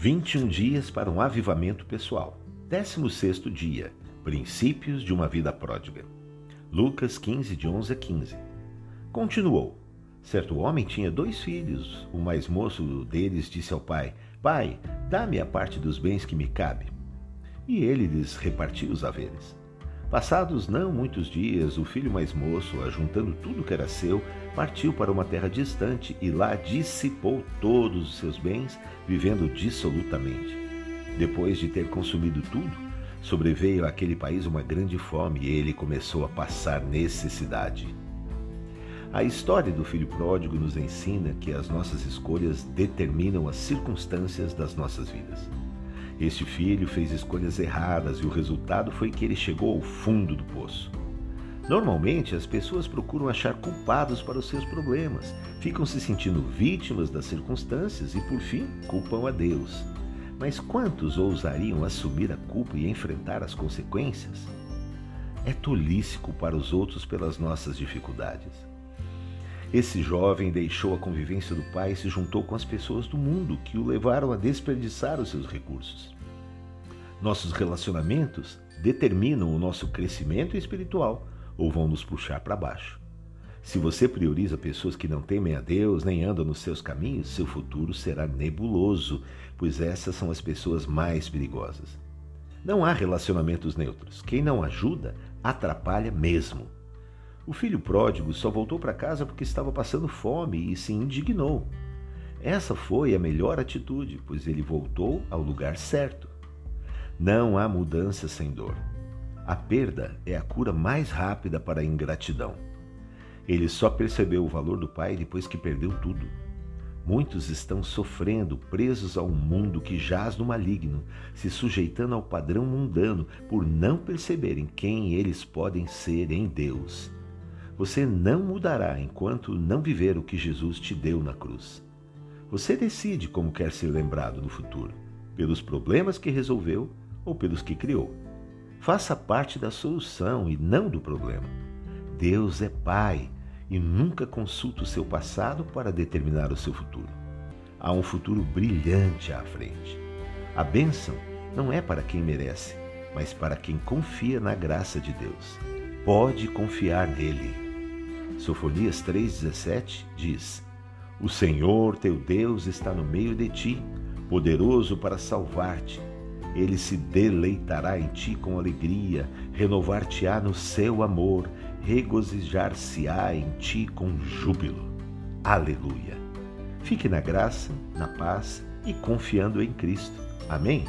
21 dias para um avivamento pessoal. 16 dia. Princípios de uma vida pródiga. Lucas 15, de 11 a 15. Continuou. Certo homem tinha dois filhos. O mais moço deles disse ao pai: Pai, dá-me a parte dos bens que me cabe. E ele lhes repartiu os haveres. Passados não muitos dias, o filho mais moço, ajuntando tudo que era seu, partiu para uma terra distante e lá dissipou todos os seus bens, vivendo dissolutamente. Depois de ter consumido tudo, sobreveio àquele país uma grande fome e ele começou a passar necessidade. A história do filho pródigo nos ensina que as nossas escolhas determinam as circunstâncias das nossas vidas. Este filho fez escolhas erradas e o resultado foi que ele chegou ao fundo do poço. Normalmente, as pessoas procuram achar culpados para os seus problemas, ficam se sentindo vítimas das circunstâncias e, por fim, culpam a Deus. Mas quantos ousariam assumir a culpa e enfrentar as consequências? É tolice culpar os outros pelas nossas dificuldades. Esse jovem deixou a convivência do pai e se juntou com as pessoas do mundo que o levaram a desperdiçar os seus recursos. Nossos relacionamentos determinam o nosso crescimento espiritual ou vão nos puxar para baixo. Se você prioriza pessoas que não temem a Deus nem andam nos seus caminhos, seu futuro será nebuloso, pois essas são as pessoas mais perigosas. Não há relacionamentos neutros. Quem não ajuda, atrapalha mesmo. O filho pródigo só voltou para casa porque estava passando fome e se indignou. Essa foi a melhor atitude, pois ele voltou ao lugar certo. Não há mudança sem dor. A perda é a cura mais rápida para a ingratidão. Ele só percebeu o valor do pai depois que perdeu tudo. Muitos estão sofrendo, presos a um mundo que jaz no maligno, se sujeitando ao padrão mundano por não perceberem quem eles podem ser em Deus. Você não mudará enquanto não viver o que Jesus te deu na cruz. Você decide como quer ser lembrado no futuro: pelos problemas que resolveu ou pelos que criou. Faça parte da solução e não do problema. Deus é Pai e nunca consulta o seu passado para determinar o seu futuro. Há um futuro brilhante à frente. A bênção não é para quem merece, mas para quem confia na graça de Deus. Pode confiar nele. Sofonias 3,17 diz: O Senhor teu Deus está no meio de ti, poderoso para salvar-te. Ele se deleitará em ti com alegria, renovar-te-á no seu amor, regozijar-se-á em ti com júbilo. Aleluia! Fique na graça, na paz e confiando em Cristo. Amém?